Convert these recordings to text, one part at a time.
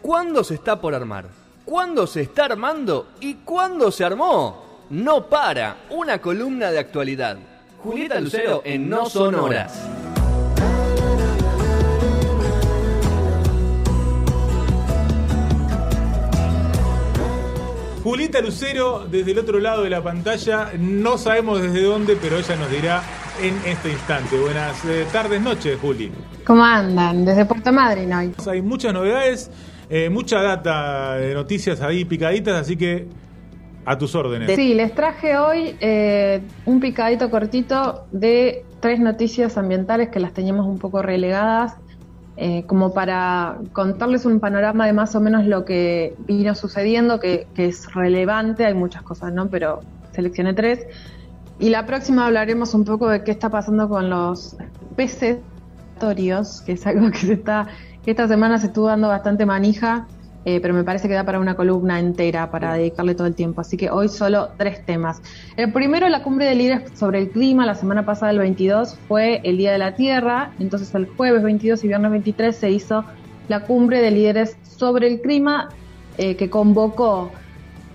cuándo se está por armar, cuándo se está armando y cuándo se armó. No para, una columna de actualidad. Julieta Lucero en No Son Horas. Julieta Lucero, desde el otro lado de la pantalla, no sabemos desde dónde, pero ella nos dirá en este instante. Buenas eh, tardes, noches, Juli. ¿Cómo andan? Desde Puerto Madryn hoy. Hay muchas novedades, eh, mucha data de noticias ahí picaditas, así que a tus órdenes. Sí, les traje hoy eh, un picadito cortito de tres noticias ambientales que las teníamos un poco relegadas eh, como para contarles un panorama de más o menos lo que vino sucediendo, que, es relevante, hay muchas cosas, ¿no? Pero seleccioné tres. Y la próxima hablaremos un poco de qué está pasando con los peces que es algo que se está, que esta semana se estuvo dando bastante manija eh, pero me parece que da para una columna entera para dedicarle todo el tiempo. Así que hoy solo tres temas. El primero, la cumbre de líderes sobre el clima, la semana pasada, el 22, fue el Día de la Tierra. Entonces, el jueves 22 y viernes 23 se hizo la cumbre de líderes sobre el clima eh, que convocó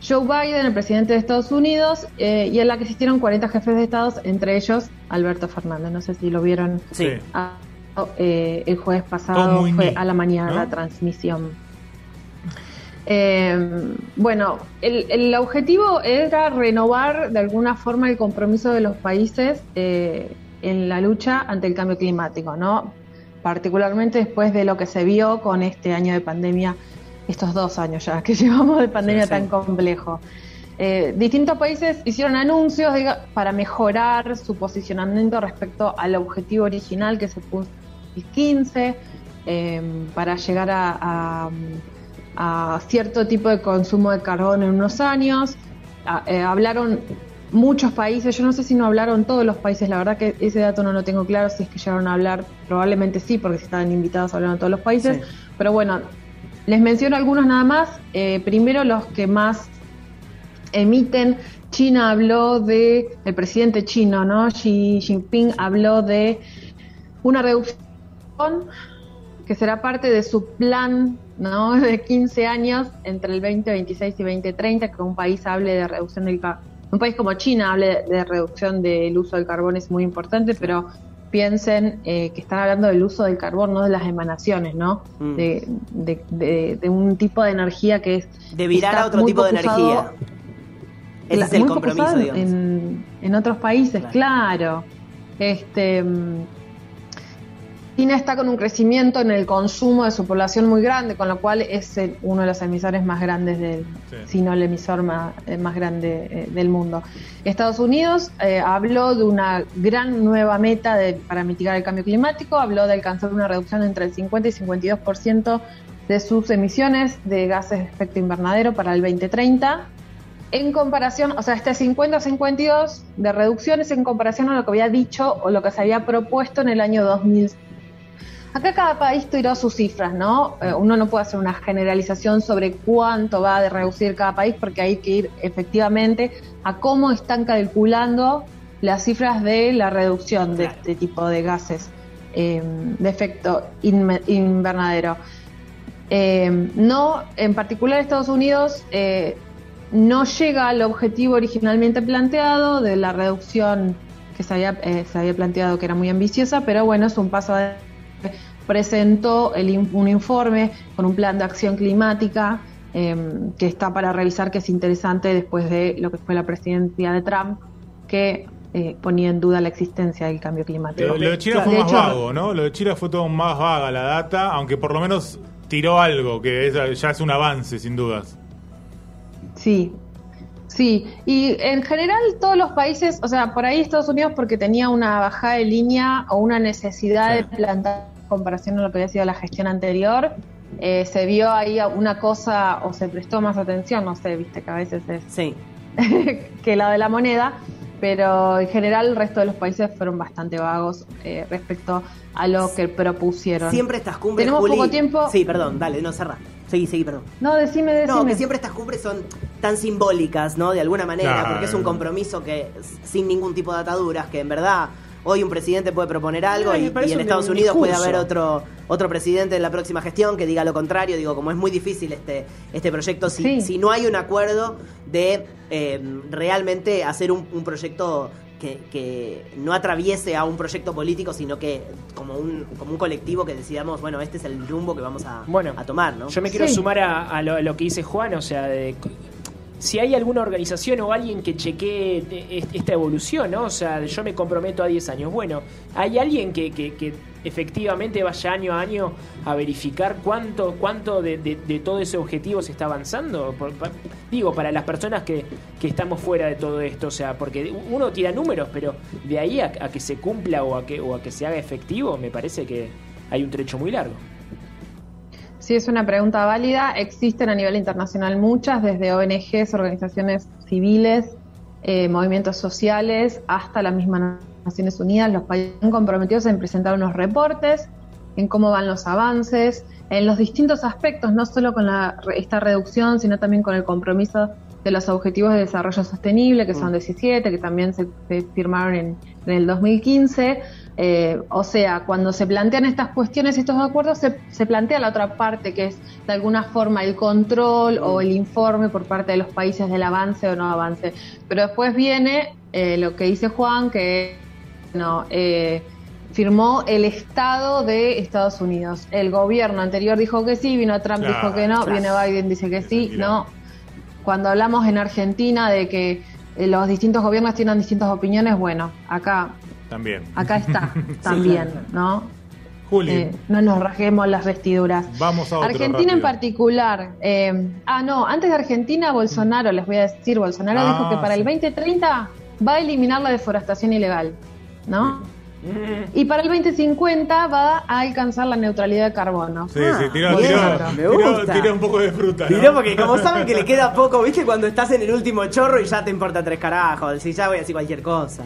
Joe Biden, el presidente de Estados Unidos, eh, y en la que asistieron 40 jefes de Estados, entre ellos Alberto Fernández. No sé si lo vieron sí. el jueves pasado, fue a la mañana la transmisión. Eh, bueno, el, objetivo era renovar de alguna forma el compromiso de los países eh, en la lucha ante el cambio climático, ¿no? Particularmente después de lo que se vio con este año de pandemia, estos dos años ya que llevamos de pandemia tan complejo. Eh, distintos países hicieron anuncios para mejorar su posicionamiento respecto al objetivo original que se puso en 2015, eh, para llegar a a cierto tipo de consumo de carbón en unos años. Eh, hablaron muchos países, yo no sé si no hablaron todos los países, la verdad que ese dato no lo tengo claro, si es que llegaron a hablar, probablemente sí, porque si estaban invitados hablaron todos los países, pero bueno, les menciono algunos nada más. Eh, primero los que más emiten, China habló de, el presidente chino, ¿no? Xi Jinping habló de una reducción que será parte de su plan ¿no? de 15 años entre el 2026 y 2030, que un país hable de reducción del un país como China hable de reducción del uso del carbón es muy importante, pero piensen eh, que están hablando del uso del carbón, no de las emanaciones, ¿no? Mm. De, un tipo de energía que es... De virar a otro tipo de energía. Ese es el compromiso, En, en, otros países, claro. Este China está con un crecimiento en el consumo de su población muy grande, con lo cual es uno de los emisores más grandes, del, si no el emisor más, eh, más grande eh, del mundo. Estados Unidos eh, habló de una gran nueva meta de, para mitigar el cambio climático, habló de alcanzar una reducción entre el 50 y 52% de sus emisiones de gases de efecto invernadero para el 2030 en comparación, o sea, este 50-52 de reducciones en comparación a lo que había dicho o lo que se había propuesto en el año 2000 Acá cada país tiró sus cifras, ¿no? Eh, uno no puede hacer una generalización sobre cuánto va a reducir cada país porque hay que ir efectivamente a cómo están calculando las cifras de la reducción de este tipo de gases eh, de efecto invernadero. Eh, no, en particular Estados Unidos no llega al objetivo originalmente planteado de la reducción que se había, se había planteado que era muy ambiciosa, pero bueno, es un paso adelante presentó un informe con un plan de acción climática em, que está para revisar, que es interesante después de lo que fue la presidencia de Trump, que eh, ponía en duda la existencia del cambio climático. Lo, de China fue más vago, ¿no? Lo de China fue todo más vaga la data, aunque por lo menos tiró algo, que ya es un avance, sin dudas. Sí, Sí, y en general todos los países, o sea, por ahí Estados Unidos porque tenía una bajada de línea o una necesidad de plantar comparación a lo que había sido la gestión anterior, eh, se vio ahí una cosa o se prestó más atención, no sé, viste que a veces es sí. que la de la moneda, pero en general el resto de los países fueron bastante vagos eh, respecto a lo que propusieron. Siempre estas cumbres. Tenemos poco tiempo. Sí, perdón, dale, no cerra. Seguí, seguí, perdón. No, decime, decime. No, que siempre estas cumbres son tan simbólicas, ¿no? De alguna manera, porque es un compromiso que sin ningún tipo de ataduras, que en verdad hoy un presidente puede proponer algo y, en Estados Unidos puede haber otro otro presidente en la próxima gestión que diga lo contrario. Digo, como es muy difícil este, este proyecto, si, Sí. si no hay un acuerdo de eh, realmente hacer un, un proyecto que, que no atraviese a un proyecto político, sino que como un, como un colectivo que decidamos, bueno, este es el rumbo que vamos a, Bueno, a tomar, ¿no? Yo me quiero Sí. sumar a, a lo, a lo que dice Juan, o sea, de, si hay alguna organización o alguien que chequee de- est- esta evolución, ¿no? O sea, yo me comprometo a 10 años. Bueno, ¿hay alguien que, que- que efectivamente vaya año a año a verificar cuánto, cuánto de, todo ese objetivo se está avanzando? Por- digo, para las personas que, que estamos fuera de todo esto, o sea, porque uno tira números, pero de ahí a, que se cumpla o a que, o a que se haga efectivo, me parece que hay un trecho muy largo. Sí, es una pregunta válida. Existen a nivel internacional muchas, desde ONGs, organizaciones civiles, eh, movimientos sociales, hasta las mismas Naciones Unidas. Los países están comprometidos en presentar unos reportes, en cómo van los avances, en los distintos aspectos, no solo con la, esta reducción, sino también con el compromiso de los Objetivos de Desarrollo Sostenible, que son 17, que también se, se firmaron en, en el 2015. Eh, o sea, cuando se plantean estas cuestiones estos acuerdos, se, se plantea la otra parte, que es de alguna forma el control o el informe por parte de los países del avance o no avance. Pero después viene eh, lo que dice Juan, que no, eh, firmó el Estado de Estados Unidos. El gobierno anterior dijo que sí, vino Trump, Claro, dijo que no, claro. viene Biden, dice que sí, no. Cuando hablamos en Argentina de que eh, los distintos gobiernos tienen distintas opiniones, bueno, acá También. acá está también, ¿no? Juli, Eh, no nos rajemos las vestiduras. vamos a otro Argentina en particular. eh, ah, no, antes de Argentina, Bolsonaro, les voy a decir, Bolsonaro Ah, dijo que para el sí. 2030 va a eliminar la deforestación ilegal, ¿no? Y para el 2050 va a alcanzar la neutralidad de carbono. Sí, sí, tiró, Ah, tiró, tiró- gusta. tiró un poco de fruta. ¿no? Tiró porque como saben que le queda poco, ¿viste? Cuando estás en el último chorro y ya te importa tres carajos. Si ya voy a decir cualquier cosa.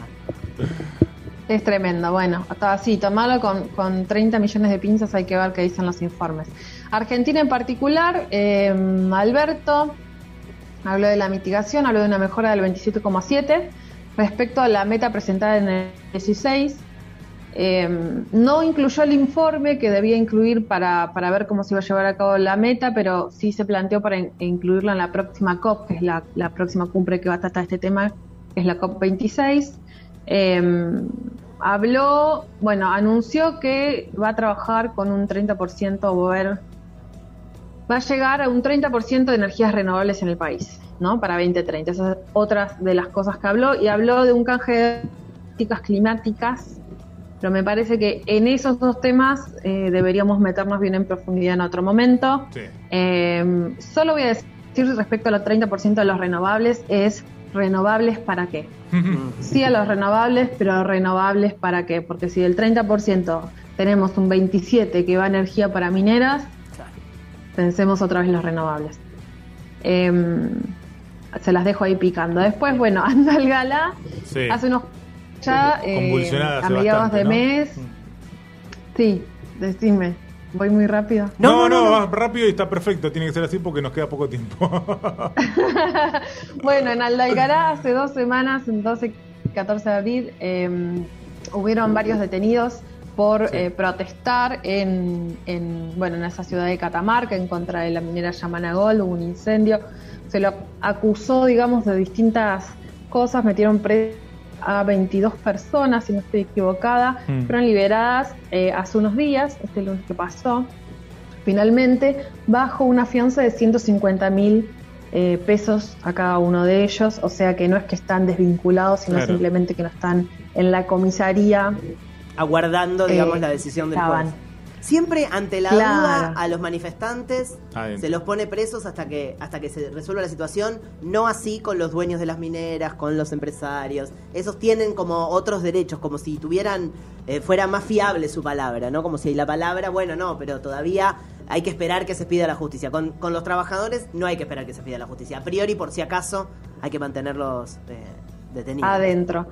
Es tremendo, bueno, hasta así, tomarlo con, con 30 millones de pinzas, hay que ver qué dicen los informes. Argentina en particular, eh, Alberto habló de la mitigación, habló de una mejora del 27,7 respecto a la meta presentada en el 16. eh, no incluyó el informe que debía incluir para, para ver cómo se iba a llevar a cabo la meta, pero sí se planteó para in- incluirlo en la próxima COP, que es la, próxima cumbre que va a tratar este tema, que es la COP 26. Eh, habló, bueno, anunció que va a trabajar con un 30% o ver- va a llegar a un 30% de energías renovables en el país, ¿no? Para 2030. Esas es otra de las cosas que habló. Y habló de un canje de políticas climáticas, pero me parece que en esos dos temas eh, deberíamos meternos bien en profundidad en otro momento. Sí. Eh, solo voy a decir respecto a los 30% de los renovables, es renovables para qué. Sí a los renovables, pero renovables para qué, porque si del 30% tenemos un 27% que va a energía para mineras, pensemos otra vez los renovables. Em, se las dejo ahí picando. Después, bueno, anda el gala, Sí. hace unos ya eh, a mediados bastante, de ¿no? mes. Sí, decime, voy muy rápido. No, No, no, no, no. vas rápido y está perfecto. Tiene que ser así porque nos queda poco tiempo. Bueno, en Aldalgará hace dos semanas, el 12 y 14 de abril, eh, hubieron varios detenidos por Sí. eh, protestar en, en, bueno, en esa ciudad de Catamarca en contra de la minera Yamana Gold, hubo un incendio. Se lo acusó, digamos, de distintas cosas, metieron preso a 22 personas, si no estoy equivocada, Mm. fueron liberadas eh, hace unos días, este lunes que pasó, finalmente, bajo una fianza de 150 mil eh, pesos a cada uno de ellos, o sea que no es que están desvinculados, sino Claro. simplemente que no están en la comisaría. Aguardando, digamos, Eh, la decisión del estaban. juez. Siempre ante la Claro. duda a los manifestantes Adentro. se los pone presos hasta que hasta que se resuelva la situación, no así con los dueños de las mineras, con los empresarios. Esos tienen como otros derechos, como si tuvieran eh, fuera más fiable su palabra, ¿no? Como si la palabra, bueno, no, pero todavía hay que esperar que se pida la justicia. Con, con los trabajadores no hay que esperar que se pida la justicia. A priori, por si acaso, hay que mantenerlos eh, detenidos. adentro.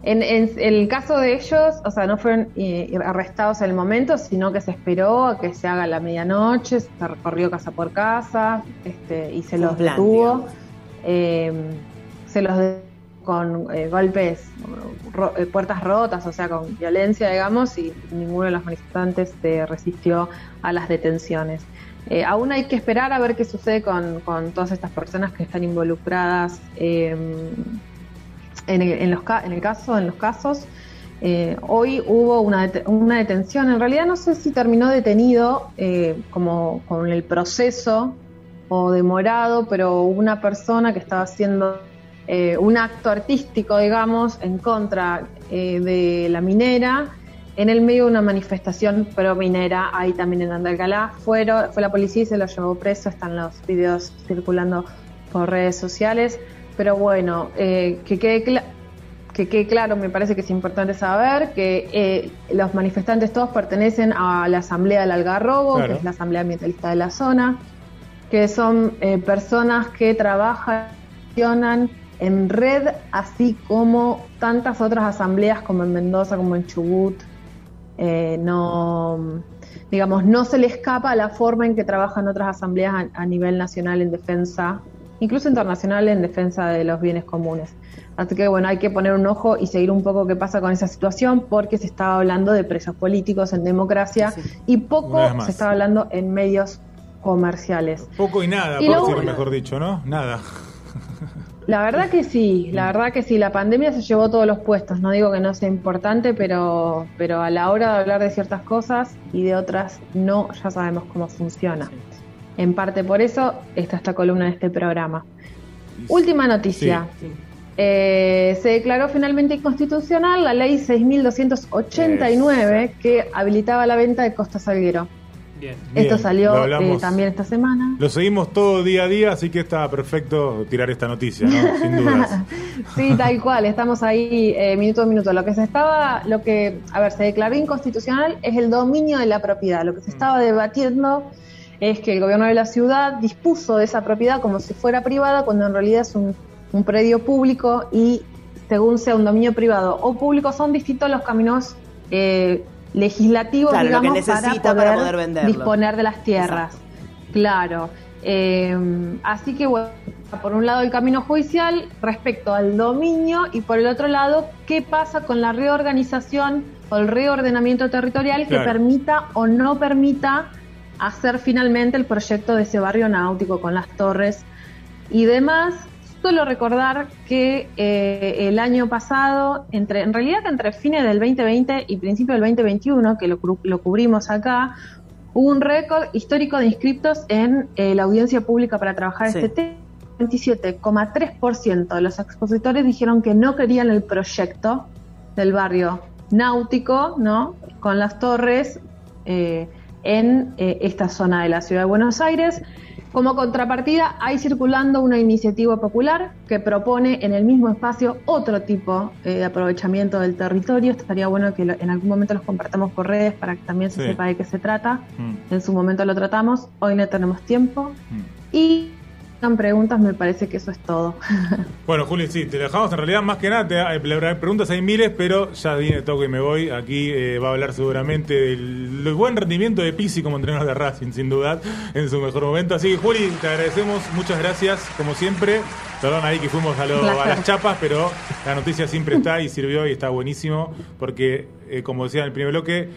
En, en el caso de ellos, o sea, no fueron eh, arrestados en el momento, sino que se esperó a que se haga la medianoche, se recorrió casa por casa este, y se los plan, detuvo. Eh, se los detuvo con eh, golpes, ro- eh, puertas rotas, o sea, con violencia, digamos, y ninguno de los manifestantes se resistió a las detenciones. Eh, aún hay que esperar a ver qué sucede con, con todas estas personas que están involucradas eh, en, en los, en el caso, en los casos. Eh, hoy hubo una, una detención, en realidad no sé si terminó detenido eh, como con el proceso o demorado, pero una persona que estaba haciendo eh, un acto artístico, digamos, en contra eh, de la minera, en el medio de una manifestación pro minera, ahí también en Andalgalá, fueron, fue la policía y se lo llevó preso, están los videos circulando por redes sociales, pero bueno, eh, que quede que quede claro, me parece que es importante saber que eh, los manifestantes todos pertenecen a la Asamblea del Algarrobo, Claro. que es la Asamblea Ambientalista de la zona, que son eh, personas que trabajan funcionan en red, así como tantas otras asambleas como en Mendoza, como en Chubut. No, digamos, no se le escapa la forma en que trabajan otras asambleas a, a nivel nacional en defensa, incluso internacional en defensa de los bienes comunes. Así que bueno, hay que poner un ojo y seguir un poco qué pasa con esa situación, porque se estaba hablando de presos políticos en democracia Sí. y poco se estaba hablando en medios comerciales. Poco y nada, Y por bueno- mejor dicho, ¿no? Nada. La verdad que sí, la verdad que sí, la pandemia se llevó todos los puestos, no digo que no sea importante, pero, pero a la hora de hablar de ciertas cosas y de otras no, ya sabemos cómo funciona. En parte por eso está esta columna de este programa. Última noticia. Sí. Eh, se declaró finalmente inconstitucional la ley 6.289 que habilitaba la venta de Costa Salguero. Bien. Esto salió eh, también esta semana. Lo seguimos todo día a día, así que está perfecto tirar esta noticia, ¿no? Sin dudas. Sí, tal cual, estamos ahí eh, minuto a minuto. Lo que se estaba, lo que, a ver, se declaró inconstitucional es el dominio de la propiedad. Lo que se estaba debatiendo es que el gobierno de la ciudad dispuso de esa propiedad como si fuera privada, cuando en realidad es un, un predio público y según sea un dominio privado o público, son distintos los caminos eh, legislativos, Claro, lo que digamos, necesita para poder venderlo. disponer de las tierras. Claro. Eh, así que bueno, por un lado el camino judicial respecto al dominio y por el otro lado qué pasa con la reorganización o el reordenamiento territorial que Claro. permita o no permita hacer finalmente el proyecto de ese barrio náutico con las torres y demás. Solo recordar que eh, el año pasado, entre, en realidad entre fines del 2020 y principio del 2021, que lo, lo cubrimos acá, hubo un récord histórico de inscriptos en eh, la audiencia pública para trabajar Sí. este tema. 27,3% de los expositores dijeron que no querían el proyecto del barrio náutico, ¿no? Con las torres eh, en eh, esta zona de la ciudad de Buenos Aires. Como contrapartida, hay circulando una iniciativa popular que propone en el mismo espacio otro tipo eh, de aprovechamiento del territorio. Estaría bueno que lo- en algún momento los compartamos por redes para que también se Sí. sepa de qué se trata. Mm, En su momento lo tratamos, hoy no tenemos tiempo. mm. Y hagan preguntas, me parece que eso es todo. Bueno, Juli, sí, te dejamos en realidad más que nada. Te, eh, preguntas hay miles, pero ya viene toque y me voy. Aquí eh, va a hablar seguramente del, del buen rendimiento de Pisi como entrenador de Racing, sin duda, en su mejor momento. Así que, Juli, te agradecemos. Muchas gracias, como siempre. Perdón ahí que fuimos a, lo- a las chapas, pero la noticia siempre está y sirvió y está buenísimo. Porque, eh, como decía en el primer bloque,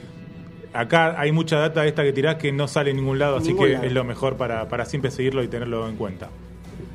acá hay mucha data esta que tirás que no sale en ningún lado. Así que es lo mejor para, para siempre seguirlo y tenerlo en cuenta.